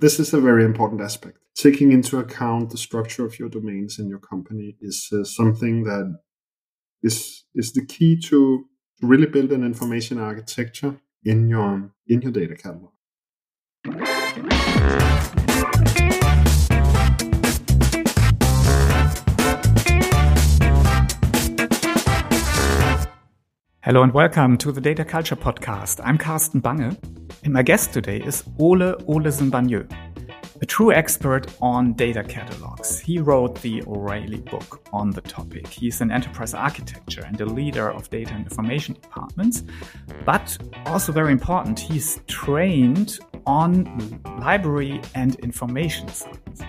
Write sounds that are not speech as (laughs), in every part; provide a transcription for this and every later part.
this is a very important aspect. Taking into account the structure of your domains in your company is uh, something that is is the key to really build an information architecture in your in your data catalog. Hello and welcome to the Data Culture Podcast. I'm Carsten Bange, and my guest today is Ole Olesen Bagneux, a true expert on data catalogs. He wrote the O'Reilly book on the topic. He's an enterprise architecture and a leader of data and information departments, but also very important, he's trained on library and information science.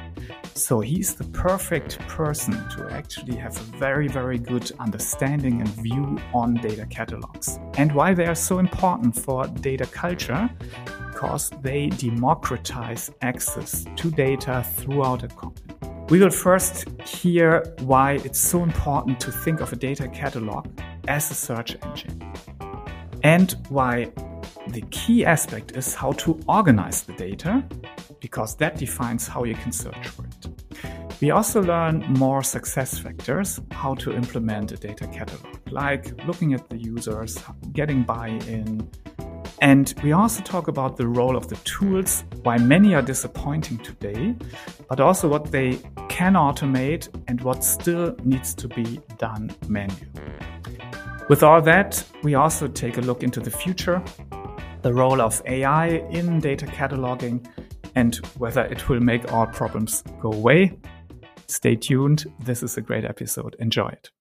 So he's the perfect person to actually have a very, very good understanding and view on data catalogs and why they are so important for data culture because they democratize access to data throughout a company. We will first hear why it's so important to think of a data catalog as a search engine and why the key aspect is how to organize the data because that defines how you can search for it. We also learn more success factors, how to implement a data catalog, like looking at the users, getting buy-in, and we also talk about the role of the tools, why many are disappointing today, but also what they can automate and what still needs to be done manually. With all that, we also take a look into the future, the role of AI in data cataloging, and whether it will make our problems go away Stay tuned. This is a great episode. Enjoy it.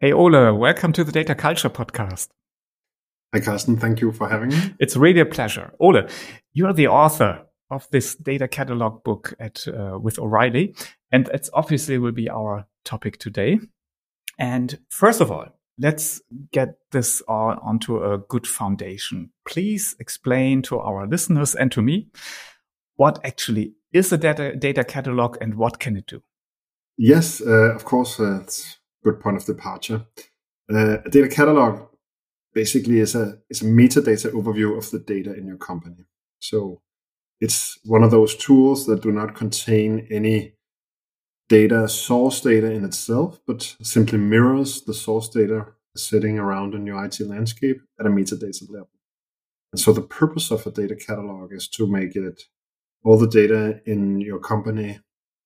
Hey, Ole, welcome to the Data Culture Podcast. Hi, Carsten. Thank you for having me. It's really a pleasure. Ole, you're the author of this data catalog book at uh, with O'Reilly, and it's obviously will be our topic today. And first of all, let's get this all onto a good foundation. Please explain to our listeners and to me what actually is a data, data catalog and what can it do? Yes, uh, of course, uh, it's a good point of departure. Uh, a data catalog basically is a, is a metadata overview of the data in your company. So it's one of those tools that do not contain any data source data in itself, but simply mirrors the source data sitting around in your IT landscape at a metadata level. And so the purpose of a data catalog is to make it all the data in your company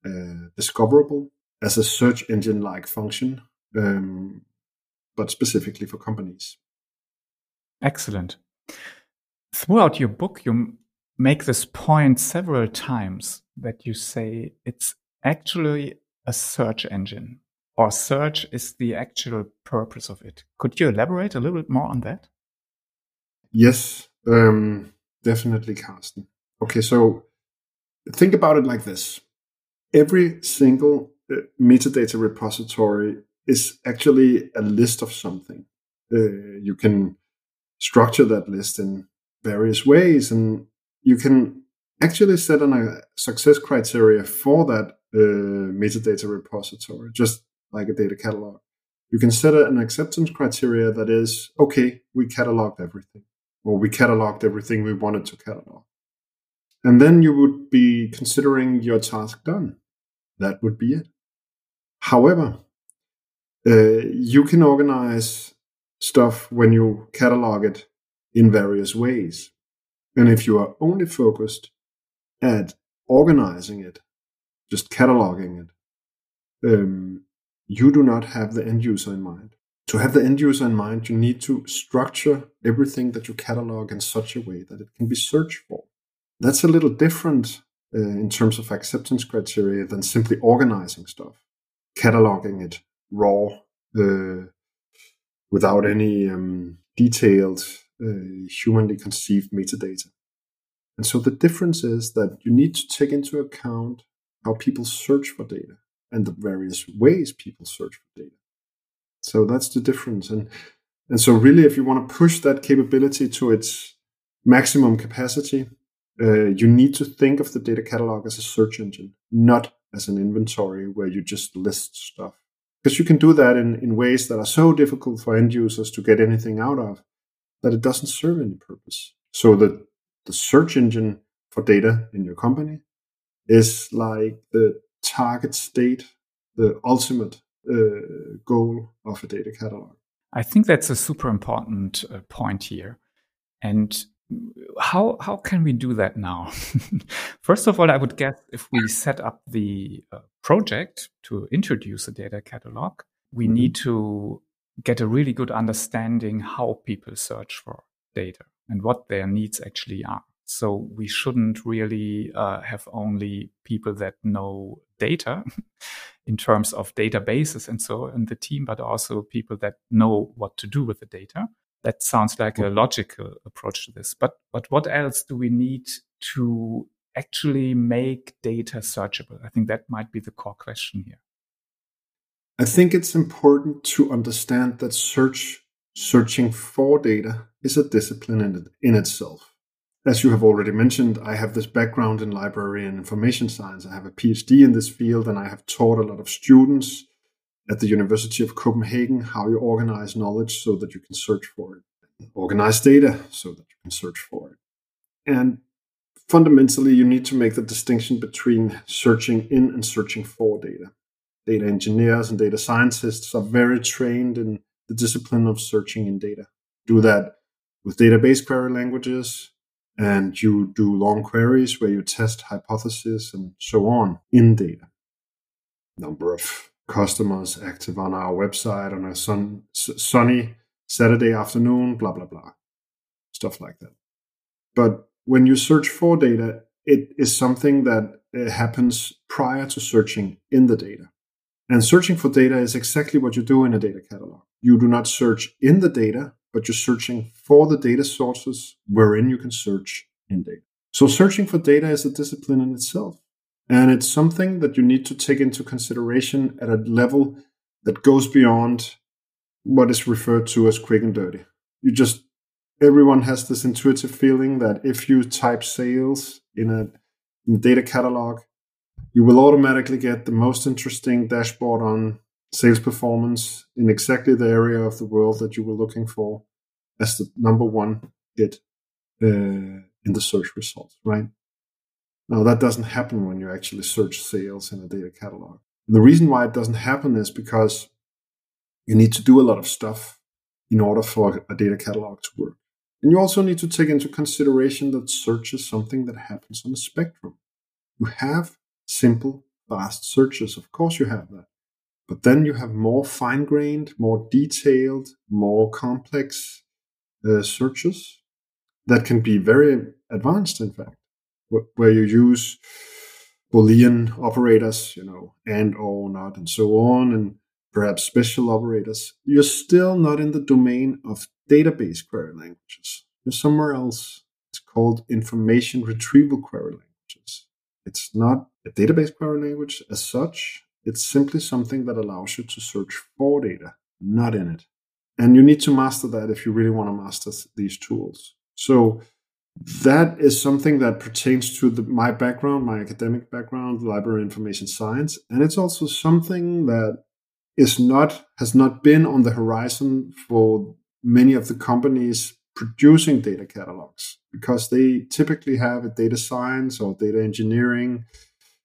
uh, discoverable as a search engine like function, um, but specifically for companies. Excellent. Throughout your book, you make this point several times that you say it's actually a search engine or search is the actual purpose of it. Could you elaborate a little bit more on that? Yes, um, definitely, Carsten. Okay, so think about it like this every single uh, metadata repository is actually a list of something. Uh, you can structure that list in various ways, and you can actually set on a success criteria for that uh, metadata repository, just like a data catalog. You can set an acceptance criteria that is okay, we cataloged everything, or we cataloged everything we wanted to catalog. And then you would be considering your task done. That would be it. However, uh, you can organize stuff when you catalog it in various ways. And if you are only focused at organizing it, just cataloging it, um, you do not have the end user in mind. To have the end user in mind, you need to structure everything that you catalog in such a way that it can be searched for. That's a little different uh, in terms of acceptance criteria than simply organizing stuff, cataloging it raw uh, without any um, detailed, uh, humanly conceived metadata. And so the difference is that you need to take into account how people search for data and the various ways people search for data. So that's the difference. And and so really if you want to push that capability to its maximum capacity, uh, you need to think of the data catalog as a search engine, not as an inventory where you just list stuff. Because you can do that in, in ways that are so difficult for end users to get anything out of that it doesn't serve any purpose. So the, the search engine for data in your company is like the target state, the ultimate uh, goal of a data catalog. I think that's a super important uh, point here. And how how can we do that now? (laughs) First of all, I would guess if we set up the uh, project to introduce a data catalog, we mm-hmm. need to get a really good understanding how people search for data and what their needs actually are. So we shouldn't really uh, have only people that know data (laughs) in terms of databases and so in the team, but also people that know what to do with the data. That sounds like a logical approach to this. But but what else do we need to actually make data searchable? I think that might be the core question here. I think it's important to understand that search searching for data is a discipline in, in itself. As you have already mentioned, I have this background in library and information science. I have a PhD in this field, and I have taught a lot of students at the University of Copenhagen how you organize knowledge so that you can search for it, organize data so that you can search for it. And fundamentally, you need to make the distinction between searching in and searching for data. Data engineers and data scientists are very trained in the discipline of searching in data. Do that with database query languages, and you do long queries where you test hypotheses and so on in data. Number of customers active on our website on a sun, sunny Saturday afternoon, blah, blah, blah. Stuff like that. But when you search for data, it is something that uh, happens prior to searching in the data. And searching for data is exactly what you do in a data catalog. You do not search in the data, but you're searching for the data sources wherein you can search in data. So searching for data is a discipline in itself. And it's something that you need to take into consideration at a level that goes beyond what is referred to as quick and dirty. You just, everyone has this intuitive feeling that if you type sales in a, in data catalog, you will automatically get the most interesting dashboard on sales performance in exactly the area of the world that you were looking for as the number one hit uh, in the search results, right? Now, that doesn't happen when you actually search sales in a data catalog. And the reason why it doesn't happen is because you need to do a lot of stuff in order for a data catalog to work. And you also need to take into consideration that search is something that happens on a spectrum. You have simple, fast searches. Of course, you have that. But then you have more fine grained, more detailed, more complex uh, searches that can be very advanced, in fact, where you use Boolean operators, you know, and or not, and so on, and perhaps special operators. You're still not in the domain of database query languages. You're somewhere else. It's called information retrieval query languages. It's not a database query language as such. It's simply something that allows you to search for data, not in it. And you need to master that if you really want to master these tools. So that is something that pertains to the, my background, my academic background, library information science. And it's also something that is not, has not been on the horizon for many of the companies producing data catalogs because they typically have a data science or data engineering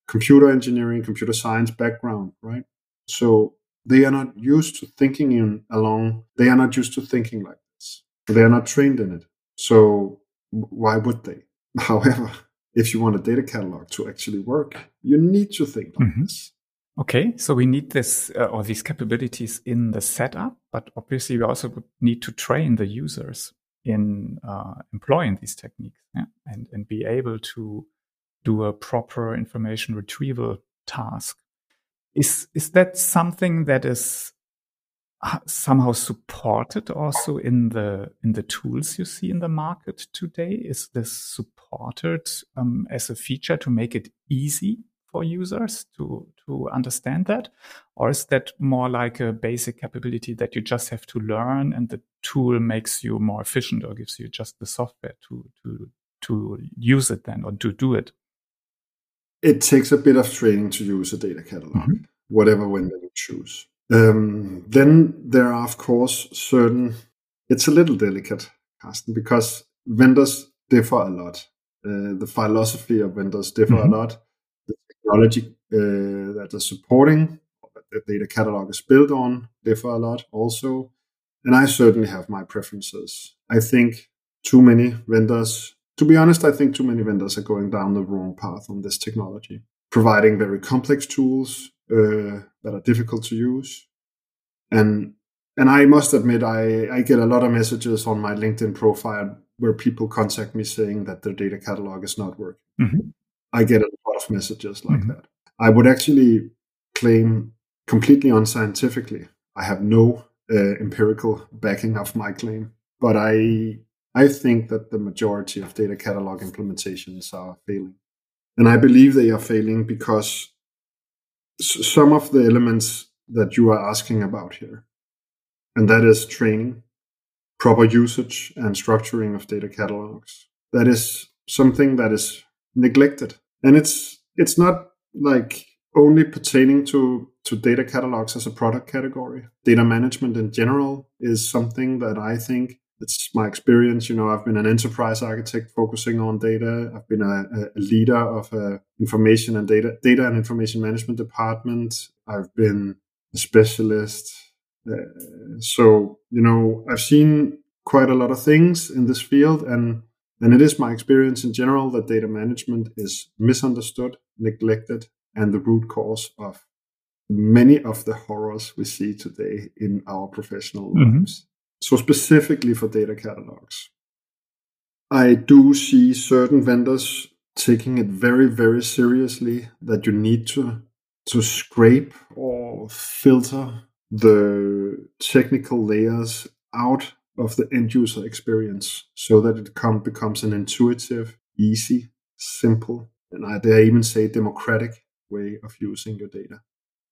computer engineering, computer science background, right? So they are not used to thinking in along, they are not used to thinking like this. They are not trained in it. So why would they? (laughs) However, if you want a data catalog to actually work, you need to think like mm-hmm. this. Okay, so we need this uh, or these capabilities in the setup, but obviously we also would need to train the users in uh, employing these techniques yeah? and and be able to do a proper information retrieval task. Is is that something that is somehow supported also in the in the tools you see in the market today? Is this supported um, as a feature to make it easy for users to to understand that, or is that more like a basic capability that you just have to learn and the tool makes you more efficient or gives you just the software to to to use it then or to do it? it takes a bit of training to use a data catalog, mm-hmm. whatever vendor you choose. Um, then there are, of course, certain, it's a little delicate, Carsten, because vendors differ a lot. Uh, the philosophy of vendors differ mm-hmm. a lot. The technology uh, that are supporting the data catalog is built on differ a lot also. And I certainly have my preferences. I think too many vendors, to be honest, I think too many vendors are going down the wrong path on this technology, providing very complex tools uh, that are difficult to use. And and I must admit, I, I get a lot of messages on my LinkedIn profile where people contact me saying that their data catalog is not working. Mm-hmm. I get a lot of messages like mm-hmm. that. I would actually claim completely unscientifically. I have no uh, empirical backing of my claim, but I I think that the majority of data catalog implementations are failing, and I believe they are failing because some of the elements that you are asking about here, and that is training, proper usage, and structuring of data catalogs. That is something that is neglected, and it's it's not like only pertaining to, to data catalogs as a product category. Data management in general is something that I think it's my experience. You know, I've been an enterprise architect focusing on data. I've been a, a leader of a information and data data and information management department. I've been a specialist. Uh, so you know, I've seen quite a lot of things in this field, and and it is my experience in general that data management is misunderstood, neglected, and the root cause of many of the horrors we see today in our professional mm-hmm. lives. So, specifically for data catalogs, I do see certain vendors taking it very, very seriously that you need to, to scrape or filter the technical layers out of the end user experience so that it come, becomes an intuitive, easy, simple, and I dare even say democratic way of using your data.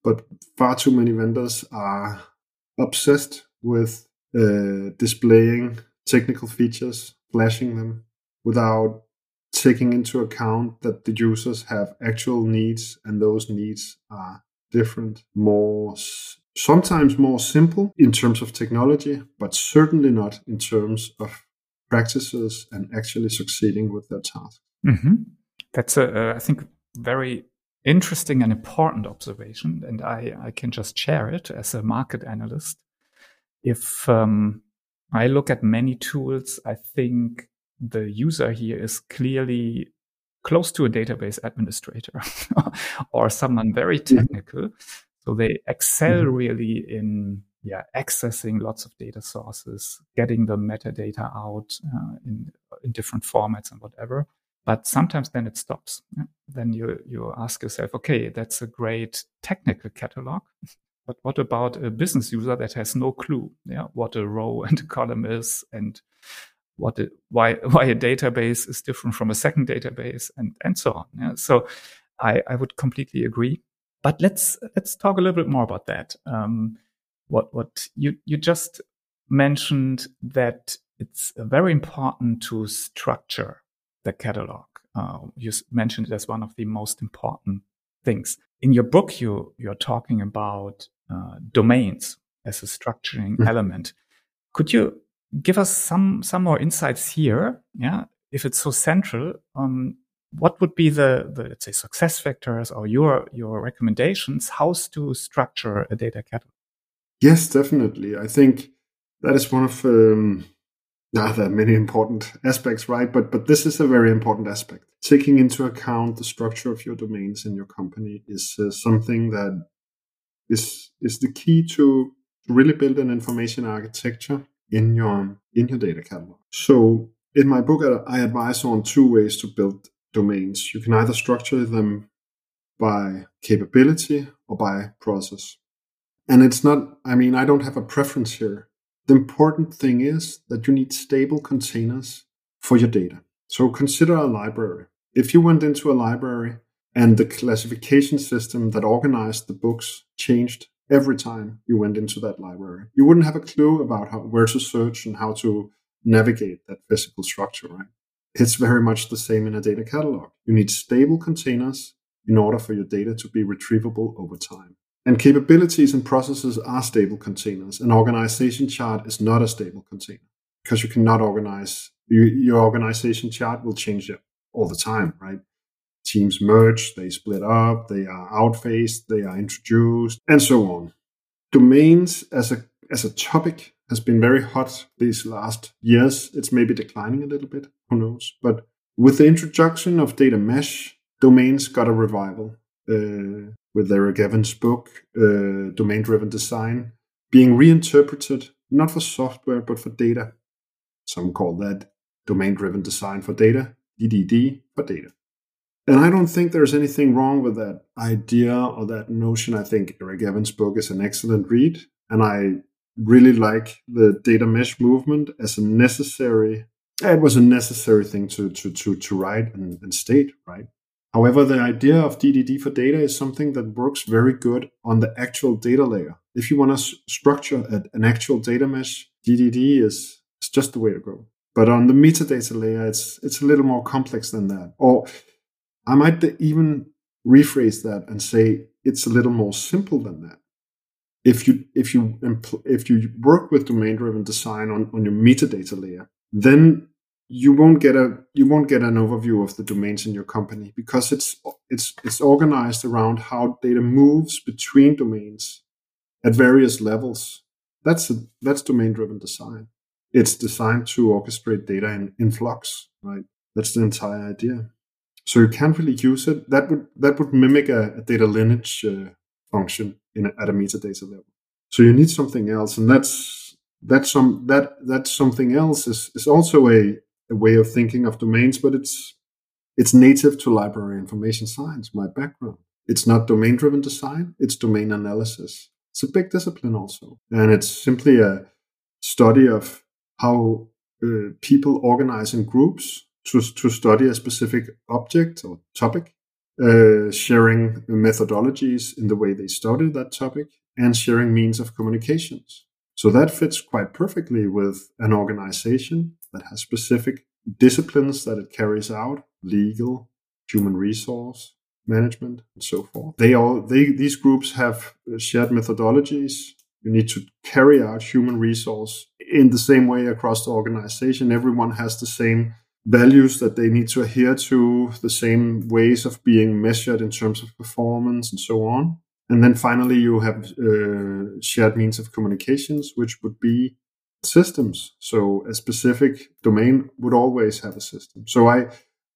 But far too many vendors are obsessed with uh, displaying technical features, flashing them, without taking into account that the users have actual needs and those needs are different, more sometimes more simple in terms of technology, but certainly not in terms of practices and actually succeeding with their task. Mm-hmm. That's a, uh, I think, very interesting and important observation, and I, I can just share it as a market analyst. If um, I look at many tools, I think the user here is clearly close to a database administrator (laughs) or someone very mm-hmm. technical. So they excel mm-hmm. really in yeah accessing lots of data sources, getting the metadata out uh, in in different formats and whatever. But sometimes then it stops. Yeah? Then you, you ask yourself, okay, that's a great technical catalog. But what about a business user that has no clue yeah, what a row and a column is and what it, why (laughs) why a database is different from a second database and and so on. Yeah? So I, I would completely agree. But let's let's talk a little bit more about that. Um, what what you you just mentioned that it's very important to structure the catalog. Uh, you mentioned it as one of the most important things. In your book, you you're talking about uh, domains as a structuring mm-hmm. element. Could you give us some some more insights here? Yeah, if it's so central, um, what would be the, the let's say success factors or your your recommendations? How to structure a data catalog? Yes, definitely. I think that is one of um, there are many important aspects, right? But but this is a very important aspect. Taking into account the structure of your domains in your company is uh, something that is is the key to really build an information architecture in your in your data catalog. So in my book, I advise on two ways to build domains. You can either structure them by capability or by process. And it's not, I mean, I don't have a preference here the important thing is that you need stable containers for your data. So consider a library. If you went into a library and the classification system that organized the books changed every time you went into that library, you wouldn't have a clue about how, where to search and how to navigate that physical structure, right? It's very much the same in a data catalog. You need stable containers in order for your data to be retrievable over time. And capabilities and processes are stable containers. An organization chart is not a stable container because you cannot organize, you, your organization chart will change all the time, right? Teams merge, they split up, they are outphased, they are introduced, and so on. Domains as a as a topic has been very hot these last years. It's maybe declining a little bit, who knows? But with the introduction of data mesh, domains got a revival. Uh, with Eric Evans' book, uh, Domain Driven Design, being reinterpreted not for software but for data. Some call that Domain Driven Design for Data, DDD for data. And I don't think there's anything wrong with that idea or that notion. I think Eric Evans' book is an excellent read, and I really like the data mesh movement as a necessary. It was a necessary thing to to to to write and, and state, right? However, the idea of DDD for data is something that works very good on the actual data layer. If you want to s- structure an actual data mesh, DDD is, is just the way to go. But on the metadata layer, it's it's a little more complex than that. Or I might even rephrase that and say it's a little more simple than that. If you if you if you work with domain driven design on, on your metadata layer, then you won't get a you won't get an overview of the domains in your company because it's it's it's organized around how data moves between domains at various levels. That's a, that's domain driven design. It's designed to orchestrate data in, in flux, right? That's the entire idea. So you can't really use it. That would that would mimic a, a data lineage uh, function in a, at a metadata level. So you need something else, and that's that's some that that something else is is also a a way of thinking of domains, but it's it's native to library information science, my background. It's not domain driven design, it's domain analysis. It's a big discipline also. And it's simply a study of how uh, people organize in groups to, to study a specific object or topic, uh, sharing methodologies in the way they study that topic, and sharing means of communications. So that fits quite perfectly with an organization that has specific disciplines that it carries out legal human resource management and so forth. They all they these groups have shared methodologies. You need to carry out human resource in the same way across the organization. Everyone has the same values that they need to adhere to the same ways of being measured in terms of performance and so on and then finally you have uh, shared means of communications which would be systems. So a specific domain would always have a system. So I,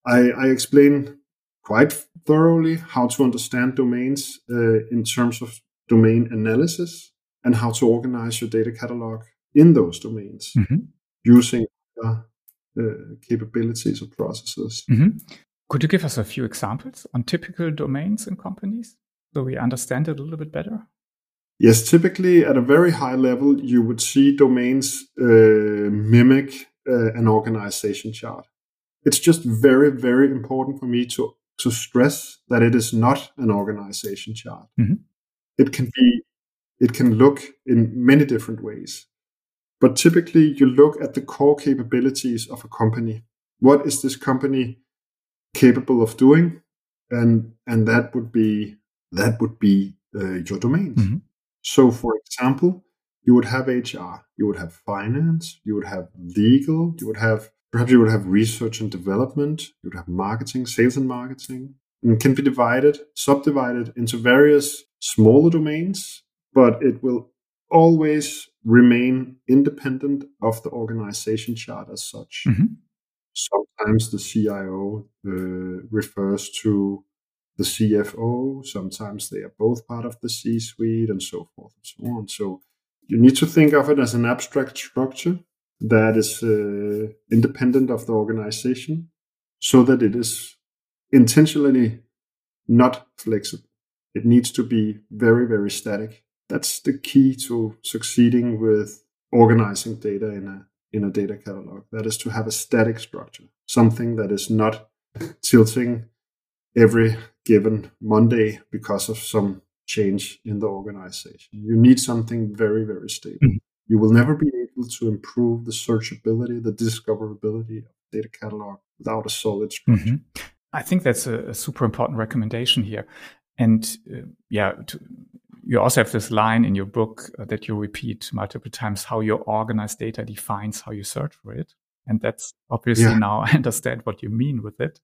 I, I explain quite thoroughly how to understand domains uh, in terms of domain analysis and how to organize your data catalog in those domains mm-hmm. using uh, capabilities or processes. Mm-hmm. Could you give us a few examples on typical domains in companies so we understand it a little bit better? Yes, typically at a very high level, you would see domains uh, mimic uh, an organization chart. It's just very, very important for me to to stress that it is not an organization chart. Mm-hmm. It can be, it can look in many different ways, but typically you look at the core capabilities of a company. What is this company capable of doing, and and that would be that would be uh, your domain. Mm-hmm. So, for example, you would have HR, you would have finance, you would have legal, you would have perhaps you would have research and development, you would have marketing, sales and marketing, and can be divided, subdivided into various smaller domains, but it will always remain independent of the organization chart as such. Mm-hmm. Sometimes the CIO uh, refers to the CFO. Sometimes they are both part of the C suite and so forth and so on. So you need to think of it as an abstract structure that is uh, independent of the organization so that it is intentionally not flexible. It needs to be very, very static. That's the key to succeeding with organizing data in a in a data catalog. That is to have a static structure, something that is not (laughs) tilting every given Monday because of some change in the organization. You need something very, very stable. Mm-hmm. You will never be able to improve the searchability, the discoverability of data catalog without a solid structure. Mm-hmm. I think that's a, a, super important recommendation here. And uh, yeah, to, you also have this line in your book uh, that you repeat multiple times how your organized data defines how you search for it. And that's obviously yeah. now (laughs) I understand what you mean with it.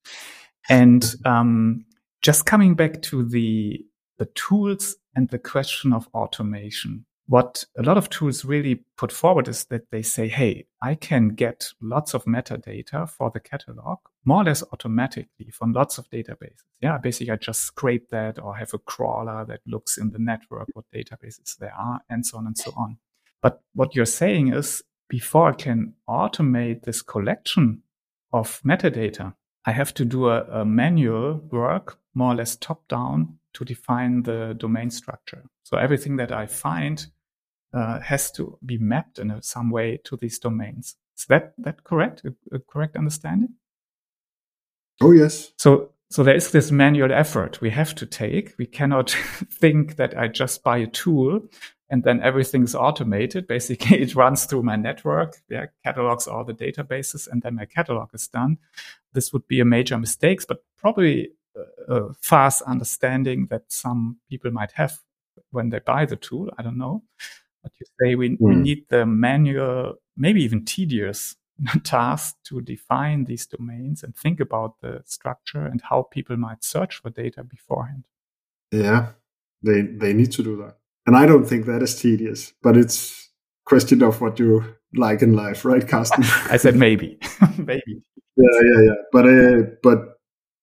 And um, just coming back to the the tools and the question of automation what a lot of tools really put forward is that they say, hey, I can get lots of metadata for the catalog more or less automatically from lots of databases. Yeah, basically I just scrape that or have a crawler that looks in the network what databases there are and so on and so on. But what you're saying is before I can automate this collection of metadata, I have to do a, a manual work more or less top down to define the domain structure. So everything that I find uh, has to be mapped in a, some way to these domains. Is that that correct? A, a correct understanding? Oh yes. So so there is this manual effort we have to take. We cannot (laughs) think that I just buy a tool and then everything is automated. Basically, (laughs) it runs through my network, yeah, catalogs all the databases, and then my catalog is done. This would be a major mistake, but probably a fast understanding that some people might have when they buy the tool. I don't know. But you say we, mm. we hmm. need the manual, maybe even tedious (laughs) task to define these domains and think about the structure and how people might search for data beforehand. Yeah, they they need to do that. And I don't think that is tedious, but it's question of what you like in life, right, Carsten? (laughs) I said maybe, (laughs) maybe. Yeah, yeah, yeah. But uh, but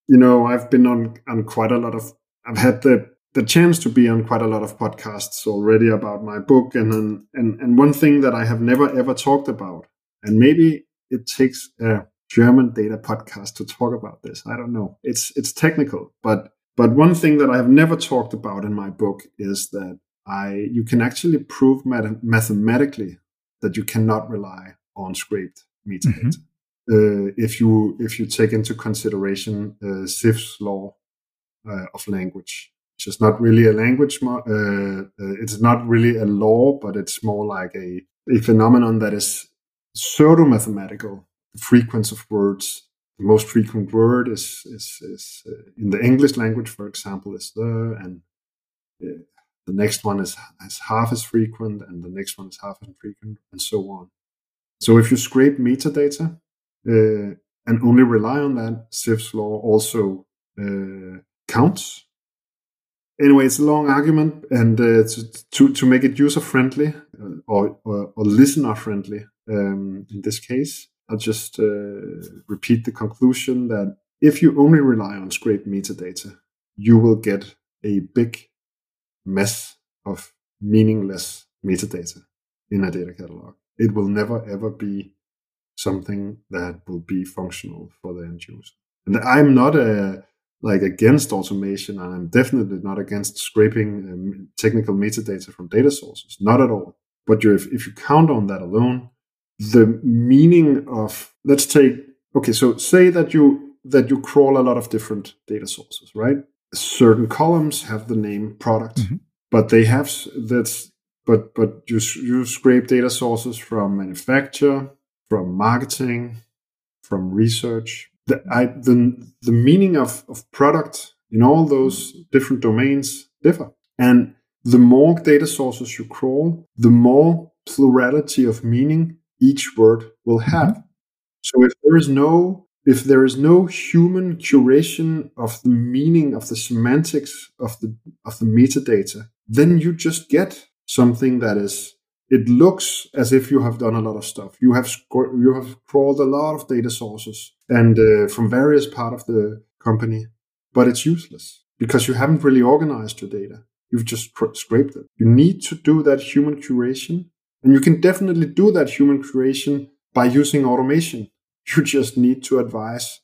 you know, I've been on on quite a lot of. I've had the the chance to be on quite a lot of podcasts already about my book, and and and one thing that I have never ever talked about, and maybe it takes a German data podcast to talk about this. I don't know. It's it's technical, but but one thing that I have never talked about in my book is that I you can actually prove math- mathematically that you cannot rely on scraped metadata. Mm-hmm uh, if you if you take into consideration uh, Zipf's law uh, of language, which is not really a language. Uh, uh, it's not really a law, but it's more like a a phenomenon that is pseudo mathematical. The frequency of words. The most frequent word is is, is uh, in the English language, for example, is the and the next one is, is half as frequent, and the next one is half as frequent, and so on. So if you scrape metadata, uh, and only rely on that, Zipf's law also uh, counts. Anyway, it's a long argument, and uh, to, to make it user friendly or, or, or, listener friendly um, in this case, I'll just repeat the conclusion that if you only rely on scraped metadata, you will get a big mess of meaningless metadata in a data catalog. It will never ever be something that will be functional for the end user. And I'm not a like against automation, and I'm definitely not against scraping um, technical metadata from data sources. Not at all. But if, if you count on that alone, the meaning of let's take okay, so say that you that you crawl a lot of different data sources, right? Certain columns have the name product, mm-hmm. but they have that's but but you you scrape data sources from manufacturer, from marketing, from research. The, I, the, the meaning of, of product in all those different domains differ. And the more data sources you crawl, the more plurality of meaning each word will have. So if there is no if there is no human curation of the meaning of the semantics of the of the metadata, then you just get something that is it looks as if you have done a lot of stuff. You have you have crawled a lot of data sources and uh, from various part of the company, but it's useless because you haven't really organized your data. You've just scraped it. You need to do that human curation, and you can definitely do that human curation by using automation. You just need to advise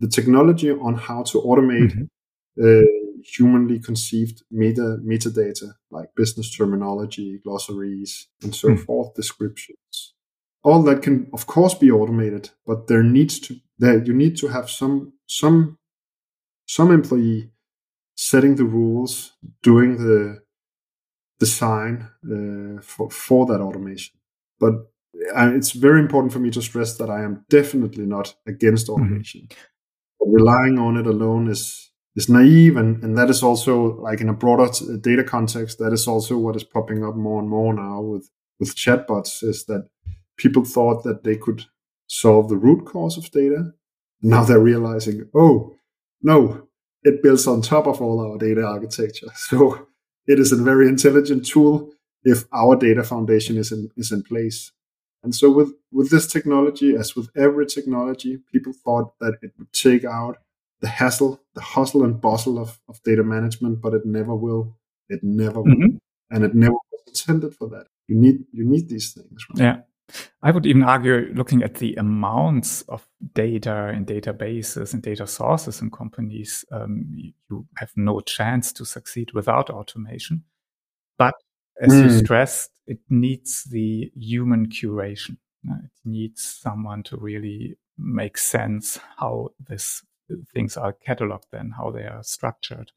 the technology on how to automate mm-hmm. uh, humanly conceived meta metadata like business terminology, glossaries, and so mm. forth, descriptions. All that can, of course, be automated, but there needs to there you need to have some some some employee setting the rules, doing the design uh, for for that automation. But uh, it's very important for me to stress that I am definitely not against hmm. automation. Mm-hmm. Relying on it alone is is naive and, and that is also like in a broader data context that is also what is popping up more and more now with with chatbots is that people thought that they could solve the root cause of data. Now they're realizing, oh, no, it builds on top of all our data architecture. (laughs) So it is a very intelligent tool if our data foundation is in, is in place. And so with, with this technology, as with every technology, people thought that it would take out the hassle, the hustle and bustle of, of data management, but it never will. It never will. Mm-hmm. And it never was intended for that. You need you need these things. Right? Yeah. I would even argue, looking at the amounts of data in databases and data sources in companies, um, you have no chance to succeed without automation. But as mm. you stressed, it needs the human curation. It needs someone to really make sense how these things are cataloged then, how they are structured,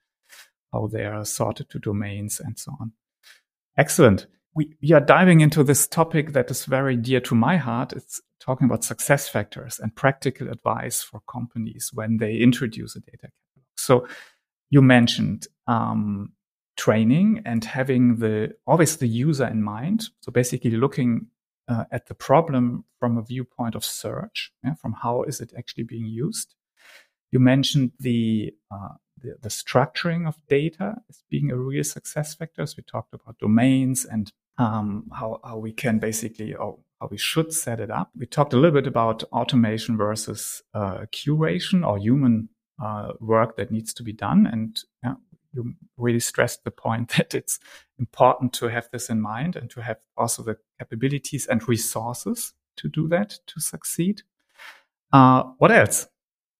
how they are sorted to domains, and so on. Excellent we, we are diving into this topic that is very dear to my heart. It's talking about success factors and practical advice for companies when they introduce a data catalog. So you mentioned um, training and having the always the user in mind. So basically looking uh, at the problem from a viewpoint of search, yeah, from how is it actually being used. You mentioned the uh, the, the, structuring of data as being a real success factor. So we talked about domains and um, how, how we can basically, or how we should set it up. We talked a little bit about automation versus uh, curation or human uh, work that needs to be done. And yeah, you really stressed the point (laughs) that it's important to have this in mind and to have also the capabilities and resources to do that to succeed. Uh, what else?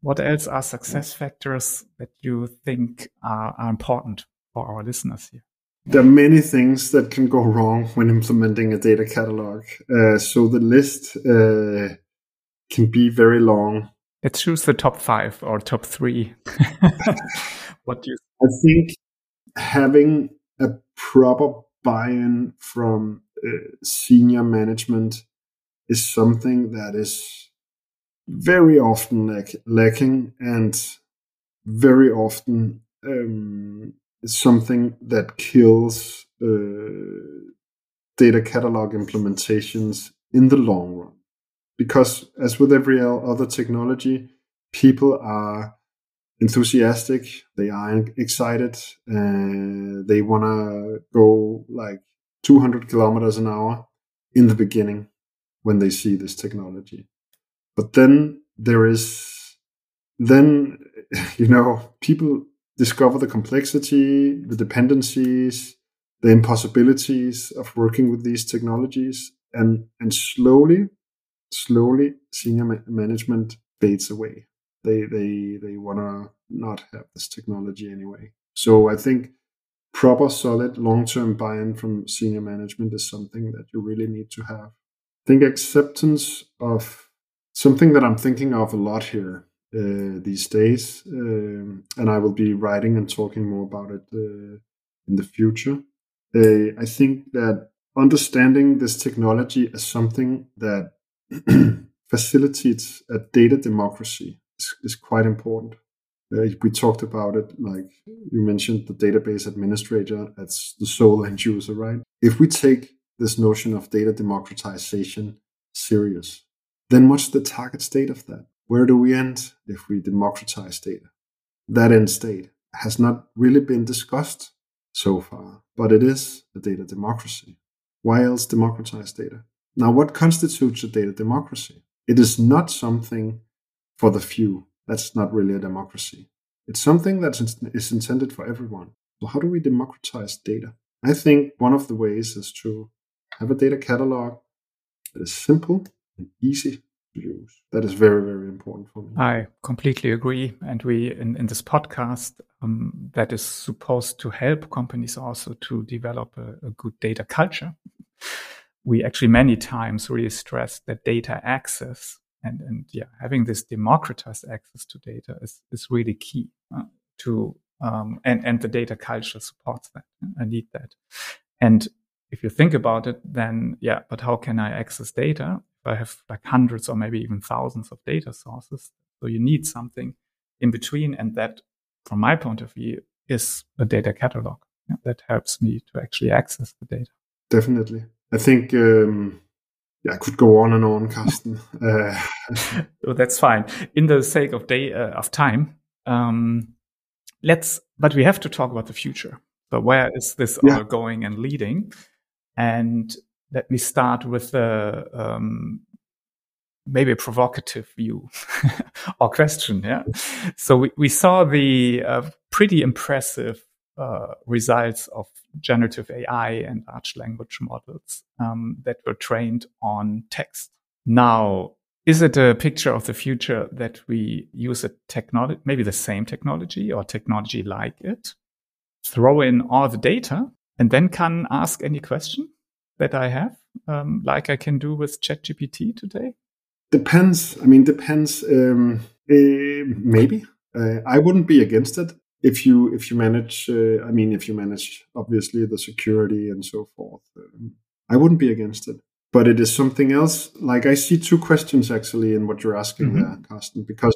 What else are success factors that you think are, are important for our listeners here? there are many things that can go wrong when implementing a data catalog. Uh, so the list uh, can be very long. Let's choose the top five or top three. (laughs) what do you? I think having a proper buy-in from uh, senior management is something that is very often lack- lacking and very often um, something that kills uh, data catalog implementations in the long run. Because, as with every other technology, people are enthusiastic, they are excited, and they want to go like 200 kilometers an hour in the beginning when they see this technology. But then there is, then, (laughs) you know, people discover the complexity, the dependencies, the impossibilities of working with these technologies, and and slowly, slowly, senior ma- management fades away. They they they want to not have this technology anyway. So I think proper, solid, long-term buy-in from senior management is something that you really need to have. I think acceptance of something that I'm thinking of a lot here uh, these days, um, and I will be writing and talking more about it uh, in the future. Uh, I think that understanding this technology as something that (clears throat) facilitates a data democracy is, is quite important. Uh, we talked about it, like you mentioned, the database administrator as the sole end user, right? If we take this notion of data democratization serious, then what's the target state of that? Where do we end if we democratize data? That end state has not really been discussed so far, but it is a data democracy. Why else democratize data? Now, what constitutes a data democracy? It is not something for the few. That's not really a democracy. It's something that is intended for everyone. So, how do we democratize data? I think one of the ways is to have a data catalog that is simple and easy to use. That is very, very important for me. I completely agree. And we, in, in this podcast, um, that is supposed to help companies also to develop a, a good data culture. We actually many times really stress that data access and, and yeah, having this democratized access to data is, is really key uh, to, um, and, and the data culture supports that. I need that. And if you think about it, then yeah, but how can I access data? I have like hundreds or maybe even thousands of data sources. So you need something in between. And that, from my point of view, is a data catalog yeah, that helps me to actually access the data. Definitely. I think, um, yeah, I could go on and on, Carsten. (laughs) Uh, (laughs) that's fine. In the sake of day uh, of time, um, let's. But we have to talk about the future. So where is this yeah. all going and leading? And let me start with um, maybe a provocative view (laughs) or question. Yeah. So we, we saw the uh, pretty impressive uh, results of generative AI and large language models um, that were trained on text. Now, is it a picture of the future that we use a technology, maybe the same technology or technology like it, throw in all the data, and then can ask any question that I have, um, like I can do with ChatGPT today? Depends. I mean, depends. Um, uh, maybe uh, I wouldn't be against it if you if you manage. Uh, I mean, if you manage obviously the security and so forth. Um, I wouldn't be against it, but it is something else. Like I see two questions actually in what you're asking mm-hmm. there, Carsten. Because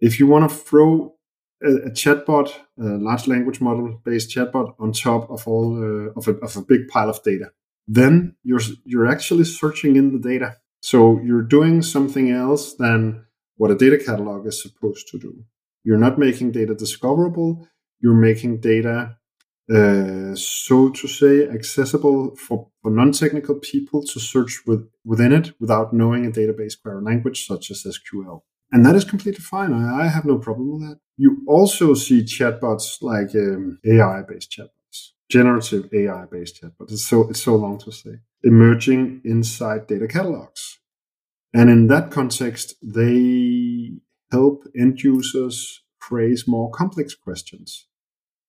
if you want to throw a, a, chatbot, a large language model based chatbot on top of all uh, of a, of a big pile of data, then you're you're actually searching in the data so you're doing something else than what a data catalog is supposed to do. You're not making data discoverable. You're making data, uh, so to say, accessible for, for non-technical people to search with, within it without knowing a database query language such as SQL. And that is completely fine. I, I have no problem with that. You also see chatbots like um, AI-based chatbots, generative AI-based chatbots. It's so it's so long to say emerging inside data catalogs. And in that context, they help end users phrase more complex questions.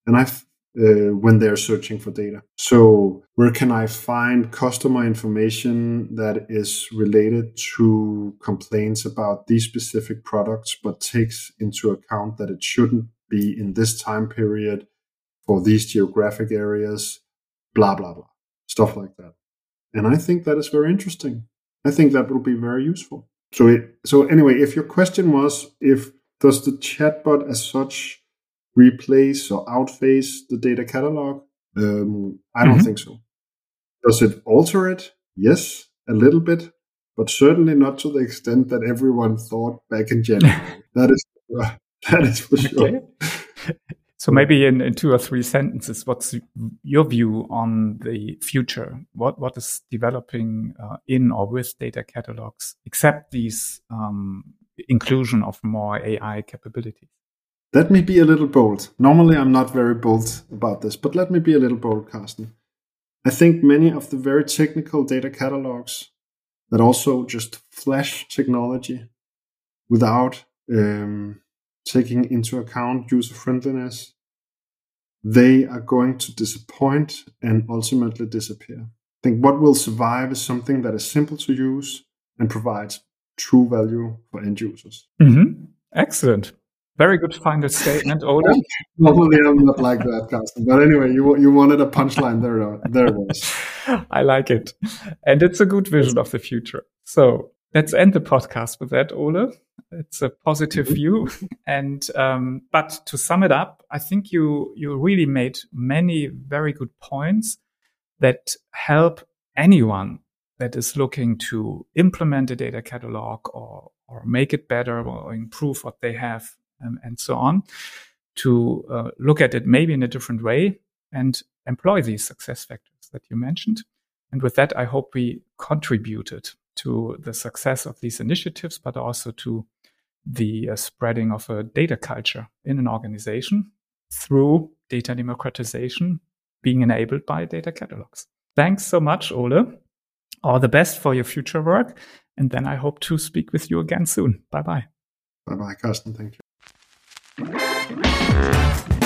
And I've uh, when they're searching for data. So, where can I find customer information that is related to complaints about these specific products, but takes into account that it shouldn't be in this time period for these geographic areas, blah, blah, blah, stuff like that. And I think that is very interesting. I think that will be very useful. So, it, so anyway, if your question was if does the chatbot as such replace or outface the data catalog, um, I don't mm-hmm. think so. Does it alter it? Yes, a little bit, but certainly not to the extent that everyone thought back in January. (laughs) that is, uh, (laughs) that is for sure. Okay. (laughs) So maybe in, in two or three sentences, what's your view on the future? What what is developing uh, in or with data catalogs, except these um, inclusion of more AI capabilities? Let me be a little bold. Normally, I'm not very bold about this, but let me be a little bold, Carsten. I think many of the very technical data catalogs that also just flash technology without um, taking into account user friendliness, they are going to disappoint and ultimately disappear. I think what will survive is something that is simple to use and provides true value for end users. Mm-hmm. Excellent. Very good final (laughs) statement, Ole. Normally, I'm not like that, Carsten. But anyway, you you wanted a punchline there. There it was. (laughs) I like it, and it's a good vision of the future. So let's end the podcast with that, Ole. It's a positive mm-hmm. view. And, um, but to sum it up, I think you, you really made many very good points that help anyone that is looking to implement a data catalog or, or make it better or improve what they have um, and so on to uh, look at it maybe in a different way and employ these success factors that you mentioned. And with that, I hope we contributed to the success of these initiatives, but also to the uh, spreading of a data culture in an organization through data democratization being enabled by data catalogs. Thanks so much, Ole. All the best for your future work. And then I hope to speak with you again soon. Bye bye. Bye bye, Carsten. Thank you.